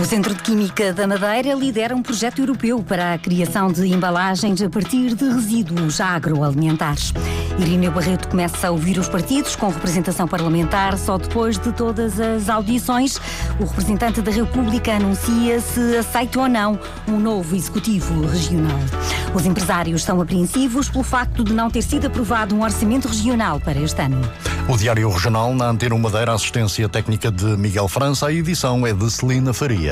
O Centro de Química da Madeira lidera um projeto europeu para a criação de embalagens a partir de resíduos agroalimentares. Irineu Barreto começa a ouvir os partidos com representação parlamentar só depois de todas as audições. O representante da República anuncia se aceita ou não um novo executivo regional. Os empresários são apreensivos pelo facto de não ter sido aprovado um orçamento regional para este ano. O Diário Regional na Antena 1 Madeira, assistência técnica de Miguel França, a edição é de Celina Faria.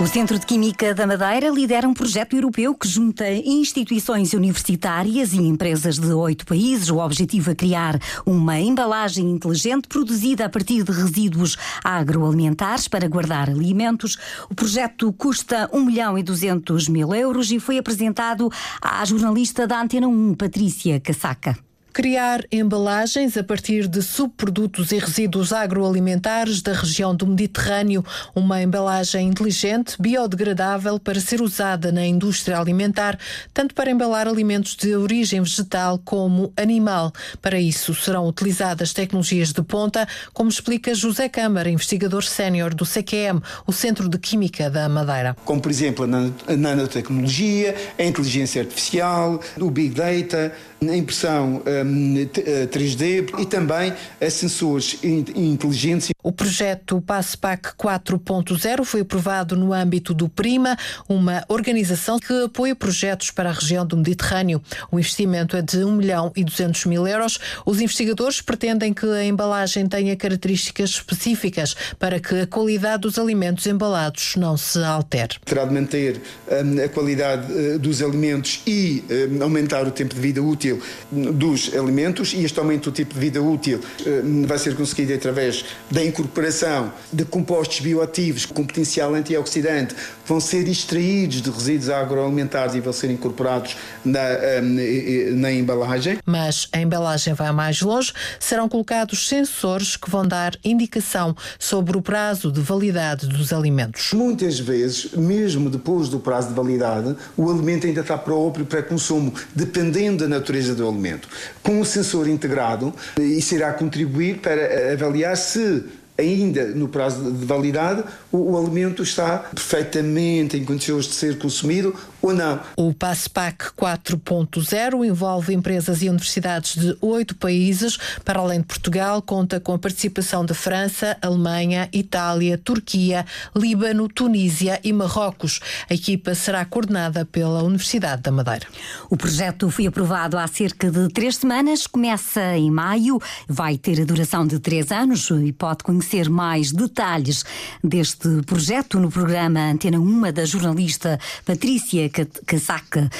O Centro de Química da Madeira lidera um projeto europeu que junta instituições universitárias e empresas de oito países. O objetivo é criar uma embalagem inteligente produzida a partir de resíduos agroalimentares para guardar alimentos. O projeto custa 1 milhão e 200 mil euros e foi apresentado à jornalista da Antena 1, Patrícia Casaca criar embalagens a partir de subprodutos e resíduos agroalimentares da região do Mediterrâneo, uma embalagem inteligente, biodegradável para ser usada na indústria alimentar, tanto para embalar alimentos de origem vegetal como animal. Para isso serão utilizadas tecnologias de ponta, como explica José Câmara, investigador sénior do CQM, o Centro de Química da Madeira. Como por exemplo a nanotecnologia, a inteligência artificial, o big data, a impressão um, 3D e também a sensores inteligentes. O projeto PASSPAC 4.0 foi aprovado no âmbito do PRIMA, uma organização que apoia projetos para a região do Mediterrâneo. O investimento é de 1 milhão e 200 mil euros. Os investigadores pretendem que a embalagem tenha características específicas para que a qualidade dos alimentos embalados não se altere. Terá de manter um, a qualidade dos alimentos e um, aumentar o tempo de vida útil dos alimentos e este aumento do tipo de vida útil uh, vai ser conseguido através da incorporação de compostos bioativos com potencial antioxidante vão ser extraídos de resíduos agroalimentares e vão ser incorporados na, na embalagem. Mas a embalagem vai mais longe, serão colocados sensores que vão dar indicação sobre o prazo de validade dos alimentos. Muitas vezes, mesmo depois do prazo de validade, o alimento ainda está próprio para consumo, dependendo da natureza do alimento. Com o sensor integrado, isso irá contribuir para avaliar se ainda no prazo de validade, o, o, alimento está perfeitamente em condições de ser consumido ou não. O PASSPAC 4.0 envolve empresas e universidades de oito países. Para além de Portugal, conta com a participação de França, Alemanha, Itália, Turquia, Líbano, Tunísia e Marrocos. A equipa será coordenada pela Universidade da Madeira. O projeto foi aprovado há cerca de três semanas, começa em maio, vai ter a duração de três anos e pode conhecer mais detalhes deste projeto no programa Antena 1 da jornalista Patrícia Casaca,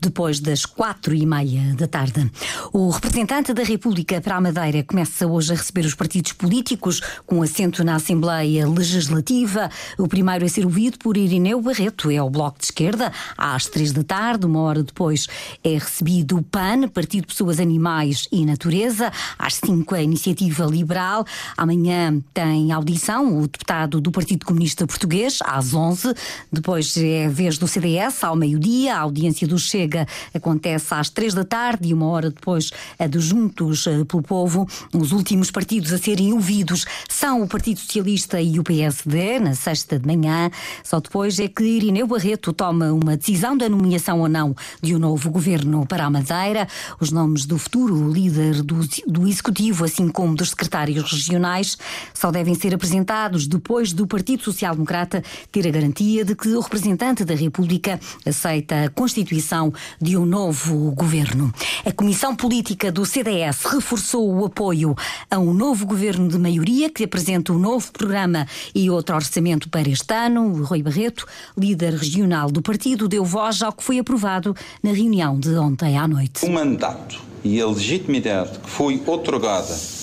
depois das quatro e meia da tarde. O representante da República para a Madeira começa hoje a receber os partidos políticos com assento na Assembleia Legislativa. O primeiro a ser ouvido por Irineu Barreto é o Bloco de Esquerda, às três da tarde. Uma hora depois é recebido o PAN, Partido Pessoas, Animais e Natureza. Às cinco, a Iniciativa Liberal. Amanhã tem audição o deputado do Partido Comunista Português, às onze. Depois é a vez do CDS, ao meio-dia. A audiência do Chega acontece às três da tarde e uma hora depois a dos Juntos eh, pelo Povo. Os últimos partidos a serem ouvidos são o Partido Socialista e o PSD, na sexta de manhã. Só depois é que Irineu Barreto toma uma decisão da nomeação ou não de um novo governo para a Madeira. Os nomes do futuro líder do, do Executivo, assim como dos secretários regionais, só devem ser apresentados depois do Partido Social Democrata ter a garantia de que o representante da República aceita a constituição de um novo governo. A Comissão Política do CDS reforçou o apoio a um novo governo de maioria que apresenta um novo programa e outro orçamento para este ano. Rui Barreto, líder regional do partido, deu voz ao que foi aprovado na reunião de ontem à noite. O mandato e a legitimidade que foi otorgada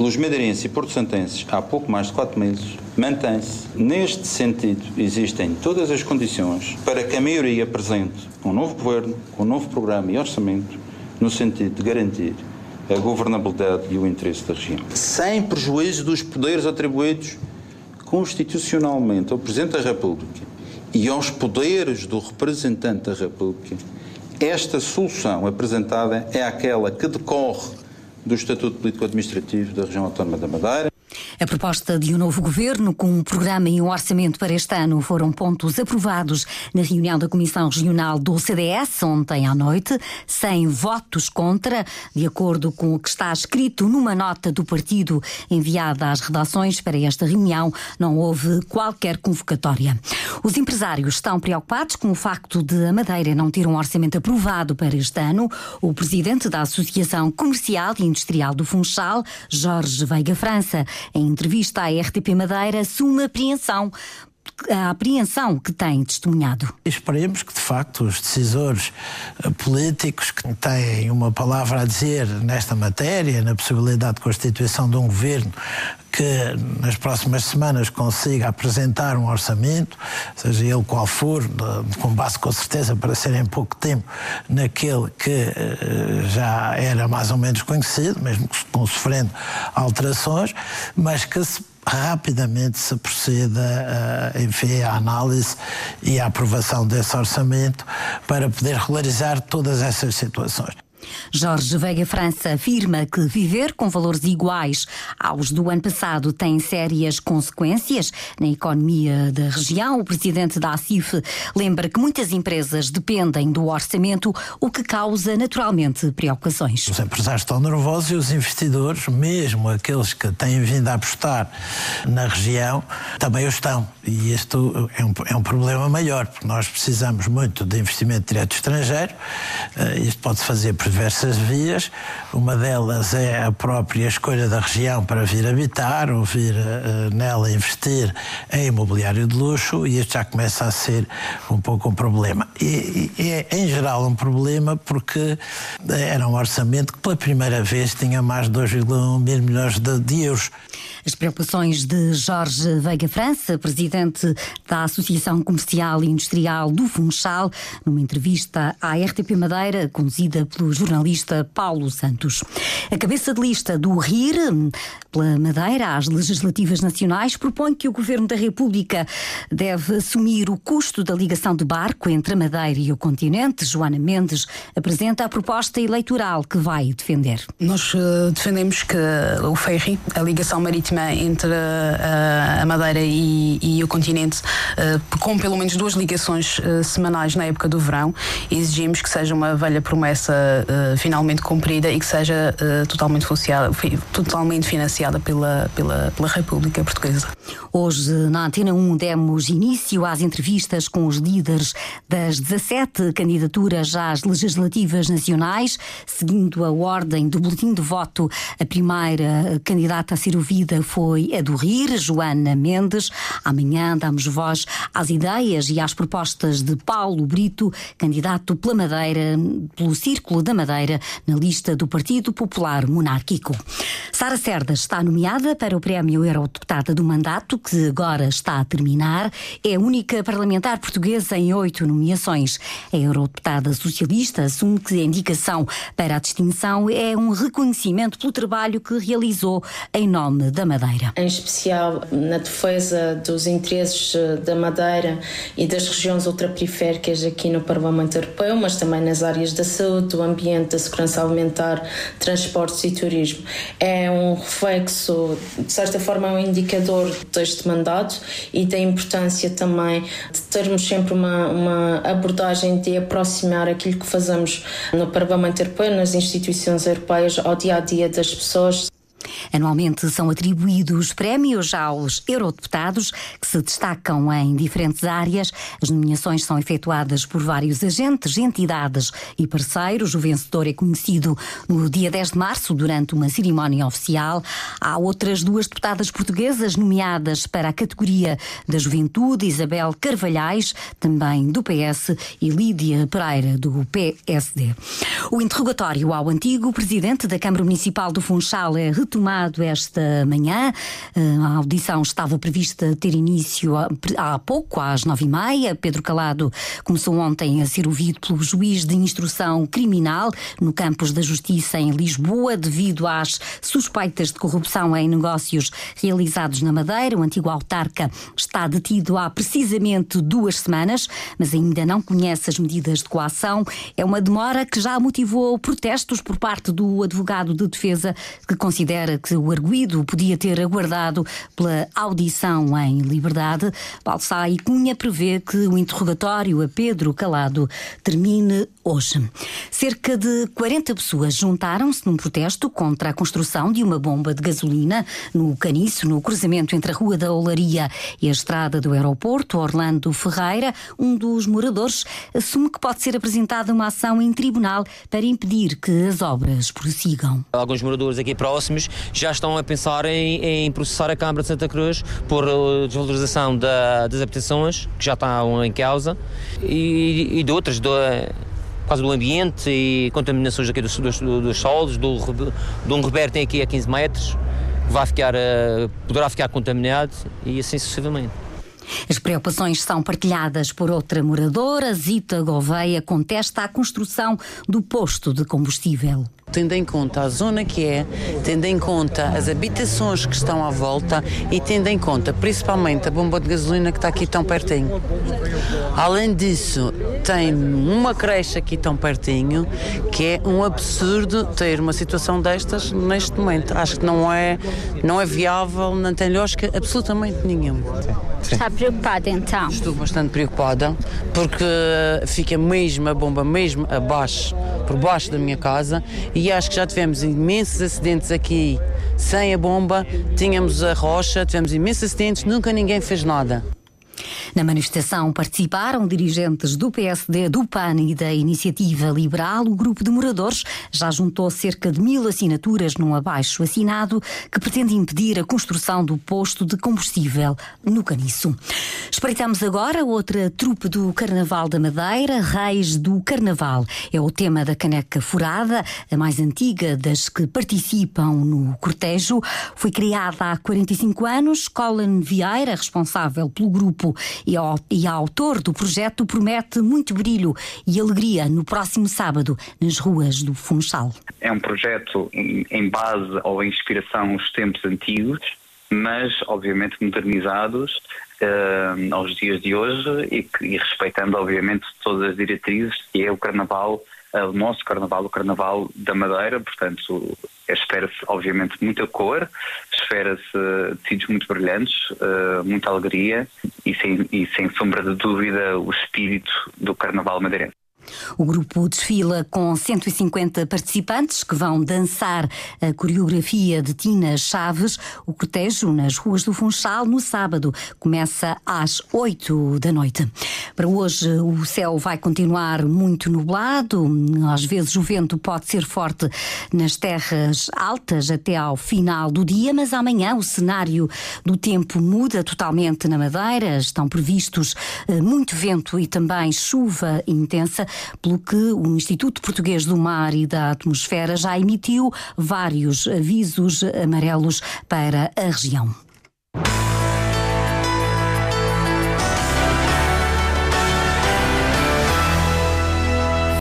pelos madeirenses e porto-santenses há pouco mais de quatro meses mantém-se. Neste sentido, existem todas as condições para que a maioria apresente um novo governo, um novo programa e orçamento, no sentido de garantir a governabilidade e o interesse da região. Sem prejuízo dos poderes atribuídos constitucionalmente ao Presidente da República e aos poderes do representante da República, esta solução apresentada é aquela que decorre do Estatuto Político-Administrativo da Região Autónoma da Madeira a proposta de um novo governo, com um programa e um orçamento para este ano, foram pontos aprovados na reunião da Comissão Regional do CDS ontem à noite, sem votos contra, de acordo com o que está escrito numa nota do partido enviada às redações para esta reunião, não houve qualquer convocatória. Os empresários estão preocupados com o facto de a Madeira não ter um orçamento aprovado para este ano. O presidente da Associação Comercial e Industrial do Funchal, Jorge Veiga França, em entrevista à RTP Madeira, assume apreensão a apreensão que tem testemunhado. Esperemos que, de facto, os decisores eh, políticos que têm uma palavra a dizer nesta matéria, na possibilidade de constituição de um governo, que nas próximas semanas consiga apresentar um orçamento, seja ele qual for, com base com certeza para ser em pouco tempo naquele que eh, já era mais ou menos conhecido, mesmo com sofrendo alterações, mas que se rapidamente se proceda, uh, enfim, à análise e à aprovação desse orçamento para poder regularizar todas essas situações. Jorge Veiga França afirma que viver com valores iguais aos do ano passado tem sérias consequências na economia da região. O presidente da ACIF lembra que muitas empresas dependem do orçamento, o que causa naturalmente preocupações. Os empresários estão nervosos e os investidores, mesmo aqueles que têm vindo a apostar na região, também o estão. E isto é um, é um problema maior, porque nós precisamos muito de investimento direto estrangeiro. Uh, isto pode fazer diversas vias. Uma delas é a própria escolha da região para vir habitar ou vir uh, nela investir em imobiliário de luxo, e isto já começa a ser um pouco um problema. E, e é, em geral, um problema porque era um orçamento que, pela primeira vez, tinha mais de 2,1 mil milhões de, de euros. As preocupações de Jorge Veiga França, presidente da Associação Comercial e Industrial do Funchal, numa entrevista à RTP Madeira, conduzida pelo jornalista Paulo Santos. A cabeça de lista do RIR, pela Madeira às legislativas nacionais, propõe que o Governo da República deve assumir o custo da ligação de barco entre a Madeira e o continente. Joana Mendes apresenta a proposta eleitoral que vai defender. Nós uh, defendemos que o ferry, a ligação marítima entre a, a Madeira e, e, o continente, uh, com pelo menos duas ligações uh, semanais na época do verão. Exigimos que seja uma velha promessa uh, finalmente cumprida e que seja totalmente, totalmente financiada pela, pela, pela República Portuguesa. Hoje, na Antena 1, demos início às entrevistas com os líderes das 17 candidaturas às legislativas nacionais, seguindo a ordem do boletim de voto. A primeira candidata a ser ouvida foi a do RIR, Joana Mendes. Amanhã damos voz às ideias e às propostas de Paulo Brito, candidato pela Madeira, pelo Círculo da Madeira, na lista do Partido Popular Monárquico. Sara Cerdas está nomeada para o Prémio Eurodeputada do Mandato, que agora está a terminar. É a única parlamentar portuguesa em oito nomeações. A Eurodeputada Socialista assume que a indicação para a distinção é um reconhecimento pelo trabalho que realizou em nome da Madeira. Em especial na defesa dos interesses eh, da Madeira e das regiões ultraperiféricas aqui no Parlamento Europeu, mas também nas áreas da saúde, do ambiente, da segurança alimentar, transportes e turismo. É um reflexo, de certa forma, é um indicador deste mandato e da importância também de termos sempre uma, uma abordagem de aproximar aquilo que fazemos no Parlamento Europeu, nas instituições europeias, ao dia a dia das pessoas. Anualmente são atribuídos prémios aos eurodeputados que se destacam em diferentes áreas. As nomeações são efetuadas por vários agentes, entidades e parceiros. O vencedor é conhecido no dia 10 de março, durante uma cerimónia oficial. Há outras duas deputadas portuguesas nomeadas para a categoria da Juventude, Isabel Carvalhais, também do PS, e Lídia Pereira, do PSD. O interrogatório ao antigo presidente da Câmara Municipal do Funchal é retomado esta manhã. A audição estava prevista ter início há pouco, às nove e meia. Pedro Calado começou ontem a ser ouvido pelo juiz de instrução criminal no campus da Justiça em Lisboa, devido às suspeitas de corrupção em negócios realizados na Madeira. O antigo autarca está detido há precisamente duas semanas, mas ainda não conhece as medidas de coação. É uma demora que já motivou protestos por parte do advogado de defesa, que considera que o arguído podia ter aguardado pela audição em liberdade. Balsai Cunha prevê que o interrogatório a Pedro Calado termine hoje. Cerca de 40 pessoas juntaram-se num protesto contra a construção de uma bomba de gasolina no Caniço, no cruzamento entre a Rua da Olaria e a estrada do aeroporto. Orlando Ferreira, um dos moradores, assume que pode ser apresentada uma ação em tribunal para impedir que as obras prossigam. Alguns moradores aqui próximos já estão a pensar em, em processar a Câmara de Santa Cruz por uh, desvalorização da, das habitações, que já estão em causa, e, e de outras, do, por causa do ambiente e contaminações aqui dos, dos, dos solos, do, de um reberto tem aqui a 15 metros, que vai ficar, uh, poderá ficar contaminado e assim sucessivamente. As preocupações são partilhadas por outra moradora. Zita Gouveia contesta a construção do posto de combustível tendo em conta a zona que é, tendo em conta as habitações que estão à volta e tendo em conta principalmente a bomba de gasolina que está aqui tão pertinho. Além disso, tem uma creche aqui tão pertinho que é um absurdo ter uma situação destas neste momento. Acho que não é, não é viável, não tem lógica absolutamente nenhuma. Está preocupada então? Estou bastante preocupada porque fica mesmo a bomba mesmo abaixo, por baixo da minha casa e acho que já tivemos imensos acidentes aqui sem a bomba, tínhamos a rocha, tivemos imensos acidentes, nunca ninguém fez nada. Na manifestação participaram dirigentes do PSD, do PAN e da Iniciativa Liberal. O grupo de moradores já juntou cerca de mil assinaturas num abaixo assinado que pretende impedir a construção do posto de combustível no Caniço. Espreitamos agora outra trupe do Carnaval da Madeira, Reis do Carnaval. É o tema da caneca furada, a mais antiga das que participam no cortejo. Foi criada há 45 anos. Colin Vieira, responsável pelo grupo e, ao, e autor do projeto promete muito brilho e alegria no próximo sábado nas ruas do Funchal. É um projeto em base ou em inspiração aos tempos antigos, mas obviamente modernizados uh, aos dias de hoje e, e, respeitando obviamente todas as diretrizes que é o Carnaval, uh, o nosso Carnaval, o Carnaval da Madeira, portanto espera-se obviamente muita cor, espera-se tecidos muito brilhantes, uh, muita alegria e sem, e sem sombra de dúvida o espírito do Carnaval madeirense. O grupo desfila com 150 participantes que vão dançar a coreografia de Tina Chaves. O cortejo nas ruas do Funchal no sábado começa às 8 da noite. Para hoje o céu vai continuar muito nublado, às vezes o vento pode ser forte nas terras altas até ao final do dia, mas amanhã o cenário do tempo muda totalmente na Madeira. Estão previstos eh, muito vento e também chuva intensa pelo que o Instituto Português do Mar e da Atmosfera já emitiu vários avisos amarelos para a região.